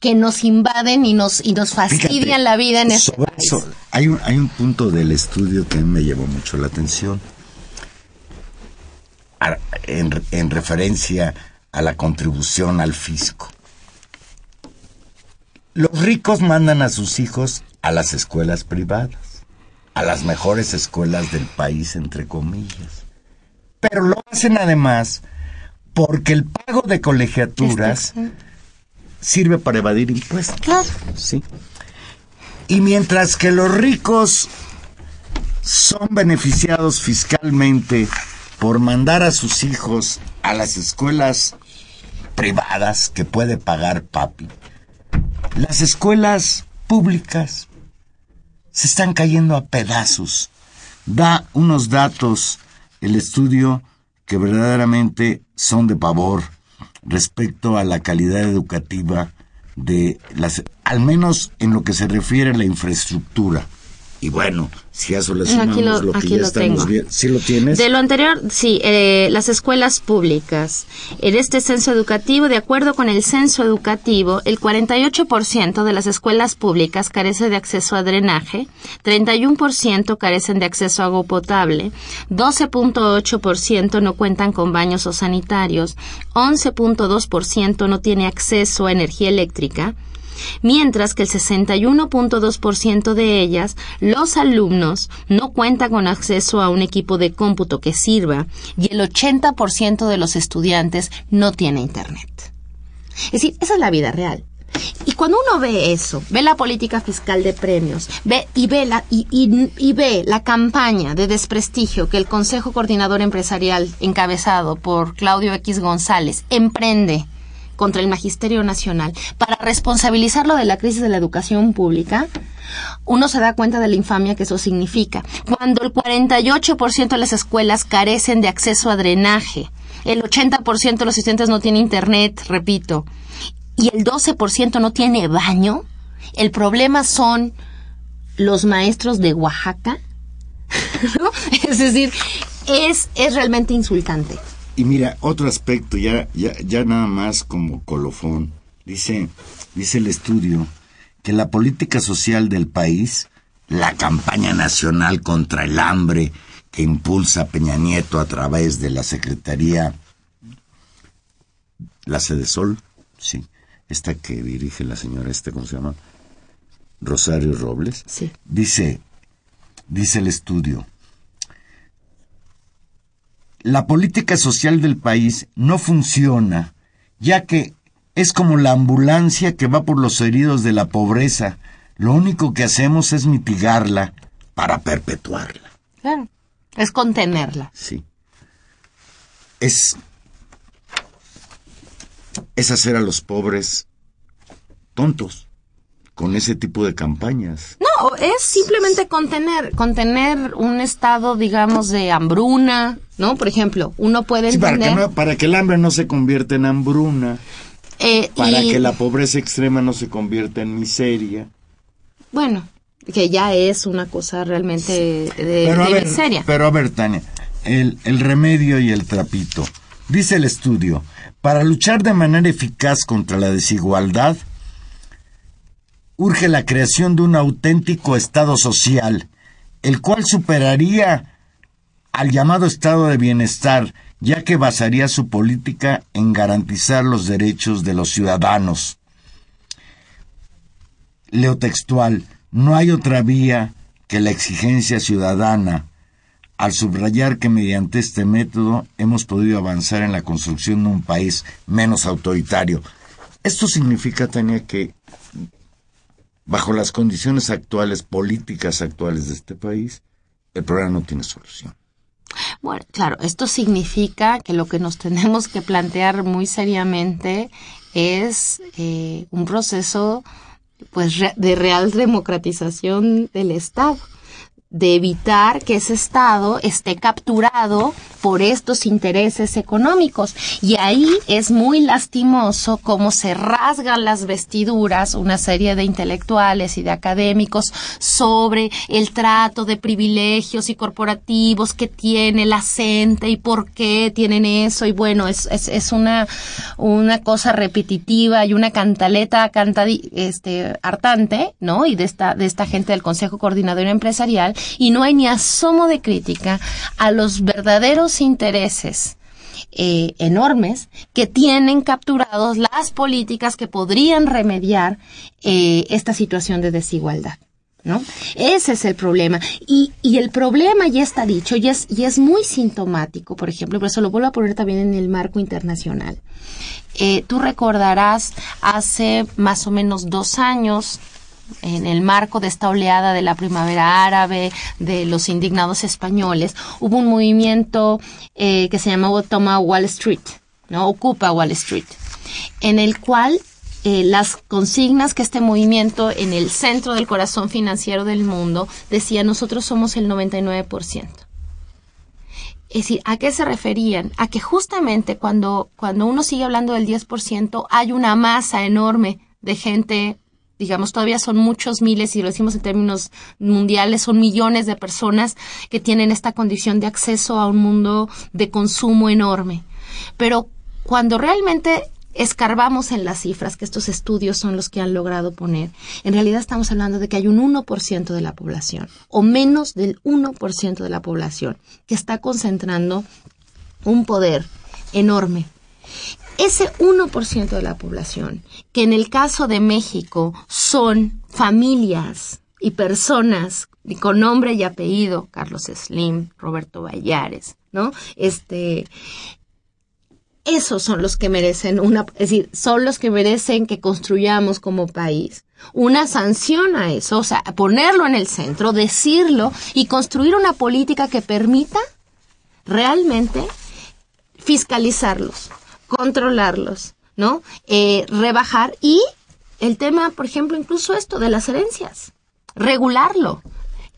que nos invaden y nos y nos fastidian Fíjate, la vida en este sobre país. eso, hay un, hay un punto del estudio que a mí me llevó mucho la atención. A- En, en referencia a la contribución al fisco. Los ricos mandan a sus hijos a las escuelas privadas, a las mejores escuelas del país, entre comillas. Pero lo hacen además porque el pago de colegiaturas Este, sirve para evadir impuestos. Claro. Sí. Y mientras que los ricos son beneficiados fiscalmente por mandar a sus hijos a las escuelas privadas que puede pagar papi, las escuelas públicas se están cayendo a pedazos. Da unos datos el estudio que verdaderamente son de pavor respecto a la calidad educativa de las, al menos en lo que se refiere a la infraestructura. Y bueno, si a eso le Aquí sumamos lo- lo, que ya lo estamos tengo. viendo. ¿Sí lo tienes? De lo anterior, sí, eh, las escuelas públicas. En este censo educativo, de acuerdo con el censo educativo, el 48% de las escuelas públicas carece de acceso a drenaje, 31% carecen de acceso a agua potable, 12.8% no cuentan con baños o sanitarios, 11.2% no tiene acceso a energía eléctrica, mientras que el 61.2% de ellas, los alumnos, no cuentan con acceso a un equipo de cómputo que sirva y el 80% de los estudiantes no tiene Internet. Es decir, esa es la vida real. Y cuando uno ve eso, ve la política fiscal de premios, ve y ve la y, y- y ve la campaña de desprestigio que el Consejo Coordinador Empresarial encabezado por Claudio X González emprende contra el Magisterio Nacional para responsabilizarlo de la crisis de la educación pública, uno se da cuenta de la infamia que eso significa. Cuando el 48% de las escuelas carecen de acceso a drenaje, el 80% de los estudiantes no tiene internet, repito, y el 12% no tiene baño, el problema son los maestros de Oaxaca. Es decir, es, es realmente insultante. Y mira, otro aspecto, ya, ya, ya nada más como colofón. Dice, dice el estudio que la política social del país, la campaña nacional contra el hambre que impulsa Peña Nieto a través de la Secretaría, la Sede Sol, sí, esta que dirige la señora, este, ¿cómo se llama? Rosario Robles. Sí. Dice, dice el estudio, la política social del país no funciona, ya que es como la ambulancia que va por los heridos de la pobreza. Lo único que hacemos es mitigarla para perpetuarla. Claro. Es contenerla. Sí. Es. Es hacer a los pobres tontos con ese tipo de campañas. No, es simplemente contener, contener un estado, digamos, de hambruna, ¿no? Por ejemplo, uno puede Sí, para, entender... que no- para que el hambre no se convierta en hambruna, eh, para y- que la pobreza extrema no se convierta en miseria. Bueno, que ya es una cosa realmente de, Pero a de ver, miseria. pero a ver, Tania, el, el remedio y el trapito. Dice el estudio, para luchar de manera eficaz contra la desigualdad, urge la creación de un auténtico Estado social, el cual superaría al llamado Estado de Bienestar, ya que basaría su política en garantizar los derechos de los ciudadanos. Leo textual, no hay otra vía que la exigencia ciudadana, al subrayar que mediante este método hemos podido avanzar en la construcción de un país menos autoritario. Esto significa, Tania, que bajo las condiciones actuales, políticas actuales de este país, el problema no tiene solución. Bueno, claro, esto significa que lo que nos tenemos que plantear muy seriamente es eh, un proceso pues de real democratización del Estado, de evitar que ese Estado esté capturado por estos intereses económicos. Y ahí es muy lastimoso cómo se rasgan las vestiduras una serie de intelectuales y de académicos sobre el trato de privilegios y corporativos que tiene la CENTE y por qué tienen eso. Y bueno, es, es, es una, una cosa repetitiva y una cantaleta cantadi- este, hartante, ¿no? Y de esta, de esta gente del Consejo Coordinador Empresarial. Y no hay ni asomo de crítica a los verdaderos intereses eh, enormes que tienen capturados las políticas que podrían remediar eh, esta situación de desigualdad. ¿No? Ese es el problema. Y, y el problema ya está dicho y es, y es muy sintomático, por ejemplo, pero eso lo vuelvo a poner también en el marco internacional. Eh, tú recordarás hace más o menos dos años, en el marco de esta oleada de la primavera árabe, de los indignados españoles, hubo un movimiento eh, que se llamaba Toma Wall Street, ¿no? Ocupa Wall Street, en el cual eh, las consignas que este movimiento en el centro del corazón financiero del mundo decía nosotros somos el 99%. Es decir, ¿a qué se referían? A que justamente cuando, cuando uno sigue hablando del 10%, hay una masa enorme de gente digamos, todavía son muchos miles, y lo decimos en términos mundiales, son millones de personas que tienen esta condición de acceso a un mundo de consumo enorme. Pero cuando realmente escarbamos en las cifras que estos estudios son los que han logrado poner, en realidad estamos hablando de que hay un 1% de la población, o menos del 1% de la población, que está concentrando un poder enorme. Ese 1% de la población, que en el caso de México son familias y personas con nombre y apellido, Carlos Slim, Roberto Vallares, ¿no? Este, esos son los que merecen una, es decir, son los que merecen que construyamos como país una sanción a eso, o sea, ponerlo en el centro, decirlo y construir una política que permita realmente fiscalizarlos, controlarlos, ¿no? Eh, rebajar y el tema, por ejemplo, incluso esto de las herencias, regularlo.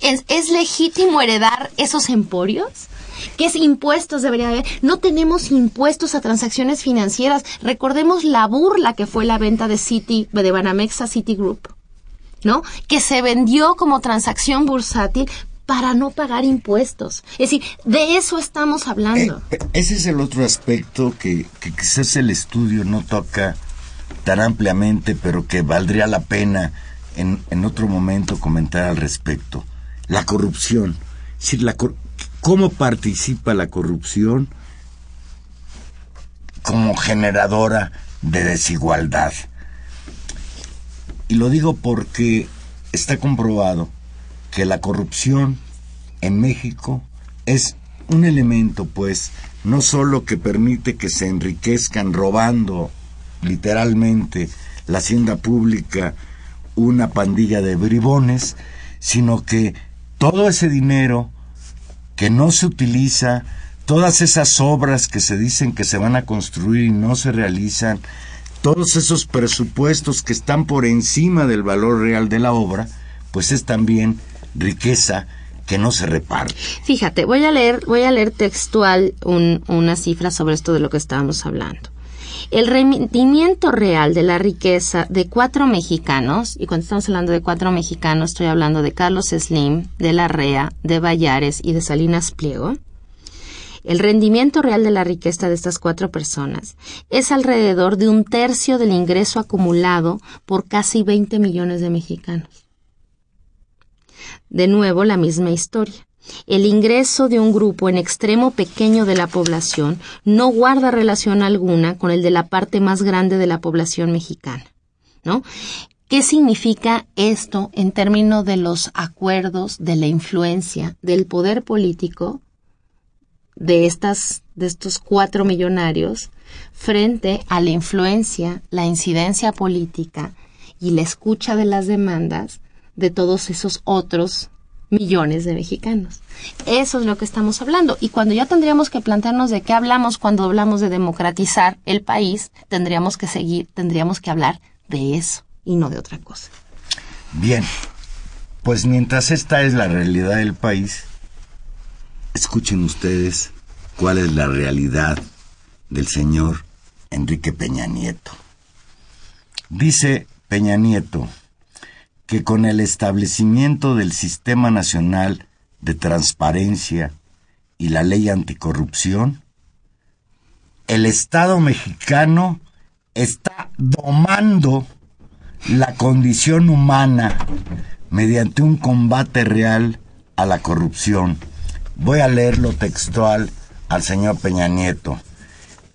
¿Es, ¿Es legítimo heredar esos emporios? ¿Qué impuestos debería haber? No tenemos impuestos a transacciones financieras. Recordemos la burla que fue la venta de Citi, de Banamex a Citigroup, ¿no? Que se vendió como transacción bursátil para no pagar impuestos. Es decir, de eso estamos hablando. Eh, ese es el otro aspecto que, que quizás el estudio no toca tan ampliamente, pero que valdría la pena en, en otro momento comentar al respecto. La corrupción. Es decir, la, cor- ¿Cómo participa la corrupción como generadora de desigualdad? Y lo digo porque está comprobado que la corrupción en México es un elemento, pues, no solo que permite que se enriquezcan robando literalmente la hacienda pública una pandilla de bribones, sino que todo ese dinero que no se utiliza, todas esas obras que se dicen que se van a construir y no se realizan, todos esos presupuestos que están por encima del valor real de la obra, pues es también riqueza que no se reparte. Fíjate, voy a leer, voy a leer textual un- una cifra sobre esto de lo que estábamos hablando. El rendimiento real de la riqueza de cuatro mexicanos, y cuando estamos hablando de cuatro mexicanos, estoy hablando de Carlos Slim, de Larrea, de Vallares y de Salinas Pliego. El rendimiento real de la riqueza de estas cuatro personas es alrededor de un tercio del ingreso acumulado por casi 20 millones de mexicanos. De nuevo, la misma historia. El ingreso de un grupo en extremo pequeño de la población no guarda relación alguna con el de la parte más grande de la población mexicana, ¿no? ¿Qué significa esto en términos de los acuerdos, de la influencia, del poder político de estas de estos cuatro millonarios frente a la influencia, la incidencia política y la escucha de las demandas de todos esos otros millones de mexicanos. Eso es lo que estamos hablando. Y cuando ya tendríamos que plantearnos de qué hablamos cuando hablamos de democratizar el país, tendríamos que seguir, tendríamos que hablar de eso y no de otra cosa. Bien, pues mientras esta es la realidad del país, escuchen ustedes cuál es la realidad del señor Enrique Peña Nieto. Dice Peña Nieto que con el establecimiento del Sistema Nacional de Transparencia y la ley anticorrupción, el Estado mexicano está domando la condición humana mediante un combate real a la corrupción. Voy a leerlo textual al señor Peña Nieto.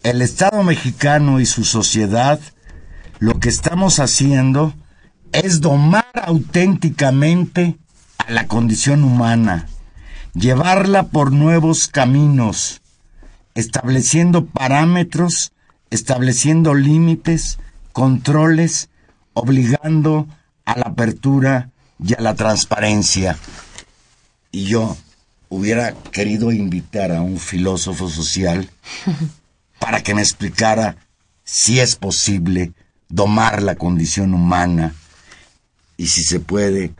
El Estado mexicano y su sociedad lo que estamos haciendo es domar auténticamente a la condición humana, llevarla por nuevos caminos, estableciendo parámetros, estableciendo límites, controles, obligando a la apertura y a la transparencia. Y yo hubiera querido invitar a un filósofo social para que me explicara si es posible domar la condición humana y si se puede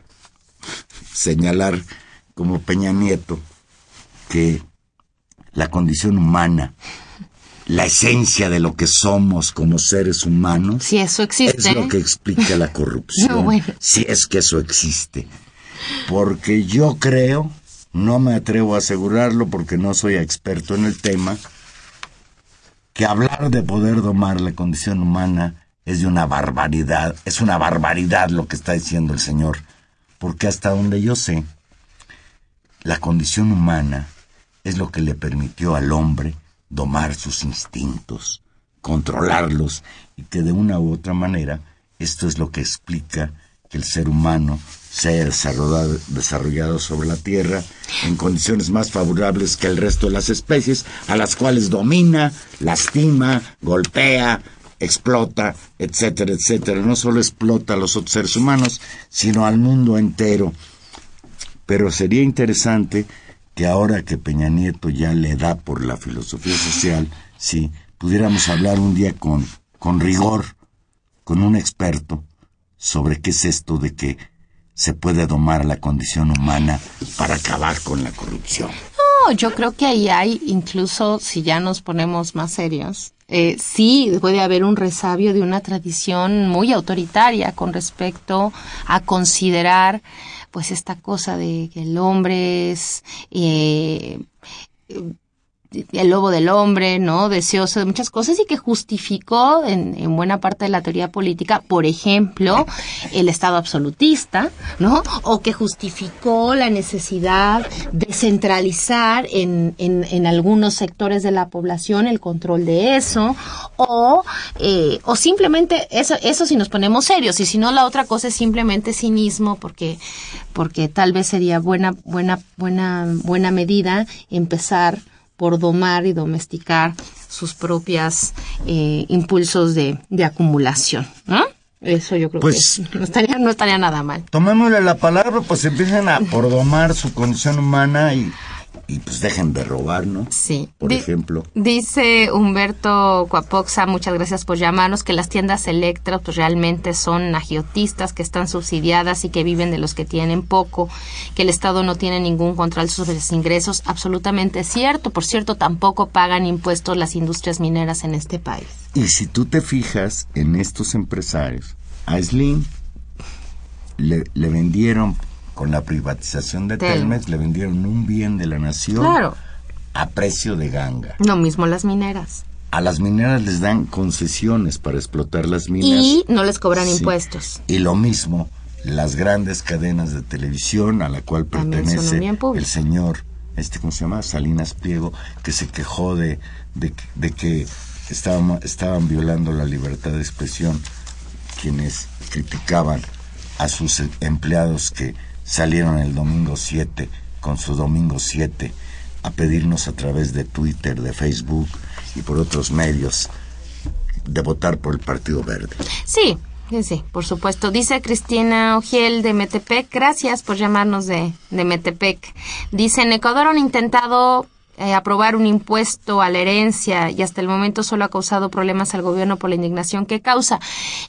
señalar como Peña Nieto que la condición humana la esencia de lo que somos como seres humanos, Si eso existe. es lo que explica la corrupción. No, bueno. Si es que eso existe. Porque yo creo, no me atrevo a asegurarlo porque no soy experto en el tema, que hablar de poder domar la condición humana es de una barbaridad, es una barbaridad lo que está diciendo el Señor, porque hasta donde yo sé, la condición humana es lo que le permitió al hombre domar sus instintos, controlarlos, y que de una u otra manera esto es lo que explica que el ser humano se haya desarrollado, desarrollado sobre la Tierra en condiciones más favorables que el resto de las especies, a las cuales domina, lastima, golpea, explota, etcétera, etcétera. No solo explota a los otros seres humanos, sino al mundo entero. Pero sería interesante que ahora que Peña Nieto ya le da por la filosofía social, si pudiéramos hablar un día con, con rigor, con un experto, sobre qué es esto de que se puede domar la condición humana para acabar con la corrupción. No, yo creo que ahí hay, incluso si ya nos ponemos más serios, eh, sí puede haber un resabio de una tradición muy autoritaria con respecto a considerar pues esta cosa de que el hombre es eh, el lobo del hombre, ¿no? Deseoso de muchas cosas y que justificó en, en, buena parte de la teoría política, por ejemplo, el Estado absolutista, ¿no? O que justificó la necesidad de centralizar en, en, en algunos sectores de la población el control de eso, o, eh, o simplemente, eso, eso si nos ponemos serios, y si no, la otra cosa es simplemente cinismo, porque, porque tal vez sería buena, buena, buena, buena medida empezar por domar y domesticar sus propias eh, impulsos de, de acumulación, ¿no? Eso yo creo Pues- que no estaría, no estaría nada mal. Tomémosle la palabra, pues empiecen a por domar su condición humana y, y pues dejen de robar, ¿no? Sí. Por Di- ejemplo. Dice Humberto Cuapoxa, muchas gracias por llamarnos, que las tiendas Electra pues realmente son agiotistas que están subsidiadas y que viven de los que tienen poco, que el Estado no tiene ningún control sobre sus ingresos. Absolutamente cierto. Por cierto, tampoco pagan impuestos las industrias mineras en este país. Y si tú te fijas en estos empresarios, a Slim le, le vendieron, con la privatización de Telmex. Telmex, le vendieron un bien de la nación Claro. a precio de ganga. Lo mismo las mineras. A las mineras les dan concesiones para explotar las minas. Y no les cobran Sí. impuestos. Y lo mismo, las grandes cadenas de televisión a la cual También pertenece el señor, este, ¿cómo se llama? Salinas Pliego, que se quejó de, de, que- de que estaban, estaban violando la libertad de expresión quienes criticaban a sus empleados que salieron el domingo 7 con su domingo 7 a pedirnos a través de Twitter, de Facebook y por otros medios de votar por el Partido Verde. Sí, sí, por supuesto. Dice Cristina Ogiel de Metepec, gracias por llamarnos de, de Metepec. Dice, en Ecuador han intentado eh, aprobar un impuesto a la herencia y hasta el momento solo ha causado problemas al gobierno por la indignación que causa.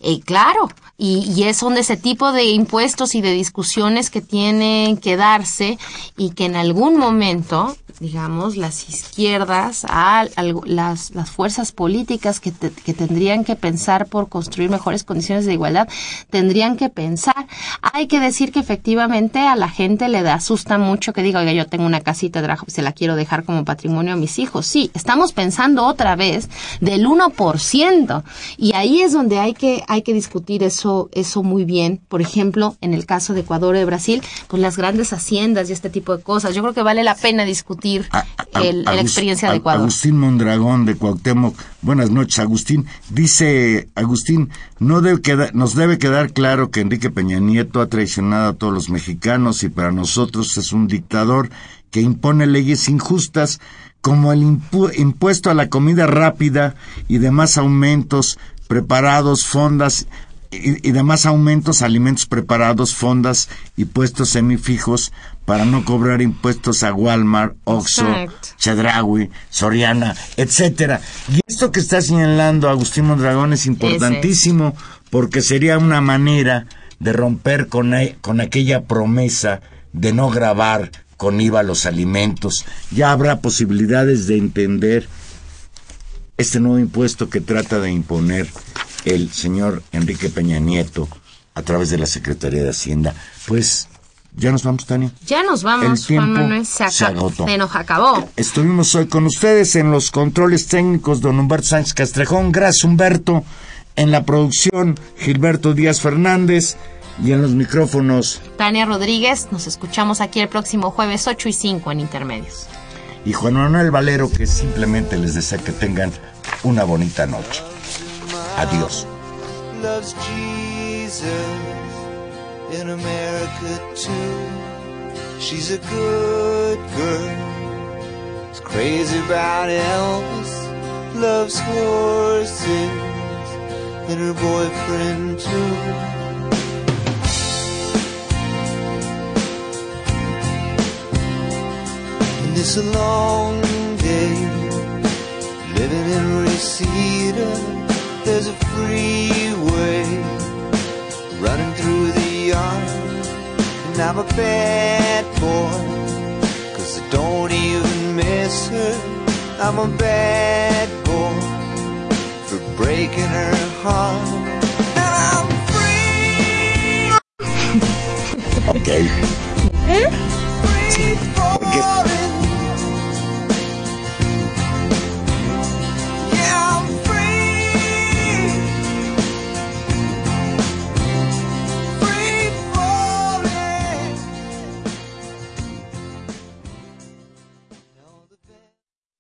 Eh, claro, y, y es son de ese tipo de impuestos y de discusiones que tienen que darse y que en algún momento digamos, las izquierdas, al- las, fuerzas políticas que, te- que tendrían que pensar por construir mejores condiciones de igualdad, tendrían que pensar. Hay que decir que efectivamente a la gente le da, asusta mucho que diga, oiga, yo tengo una casita se la quiero dejar como patrimonio a mis hijos. Sí, estamos pensando otra vez del 1%. Y ahí es donde hay que, hay que discutir eso, eso muy bien. Por ejemplo, en el caso de Ecuador y de Brasil, pues las grandes haciendas y este tipo de cosas. Yo creo que vale la pena discutir A- a- el- la experiencia de Ecuador. Agustín Mondragón de Cuauhtémoc. Buenas noches, Agustín. Dice Agustín, no debe quedar, nos debe quedar claro que Enrique Peña Nieto ha traicionado a todos los mexicanos y para nosotros es un dictador que impone leyes injustas como el impu- impuesto a la comida rápida y demás aumentos preparados, fondas y, y demás aumentos, alimentos preparados, fondas y puestos semifijos para no cobrar impuestos a Walmart, Oxxo. Chedraui, Soriana, etcétera. Y esto que está señalando Agustín Mondragón es importantísimo porque sería una manera de romper con, e- con aquella promesa de no grabar con IVA los alimentos. Ya habrá posibilidades de entender este nuevo impuesto que trata de imponer el señor Enrique Peña Nieto a través de la Secretaría de Hacienda. Pues ya nos vamos, Tania. Ya nos vamos, El tiempo Juan Manuel. Se, agotó. se nos acabó. Estuvimos hoy con ustedes en los controles técnicos, don Humberto Sánchez Castrejón. Gracias, Humberto. En la producción, Gilberto Díaz Fernández. Y en los micrófonos, Tania Rodríguez, nos escuchamos aquí el próximo jueves 8 y 5 en Intermedios. y Juan Manuel Valero, que simplemente les desea que tengan una bonita noche. Adiós. in America too. She's a good girl. Is crazy about Elvis. Loves horses and her boyfriend too. It's a long day living in Reseda. There's a freeway running through the yard. And I'm a bad boy, cause I don't even miss her. I'm a bad boy for breaking her heart. And I'm free, Ok. free for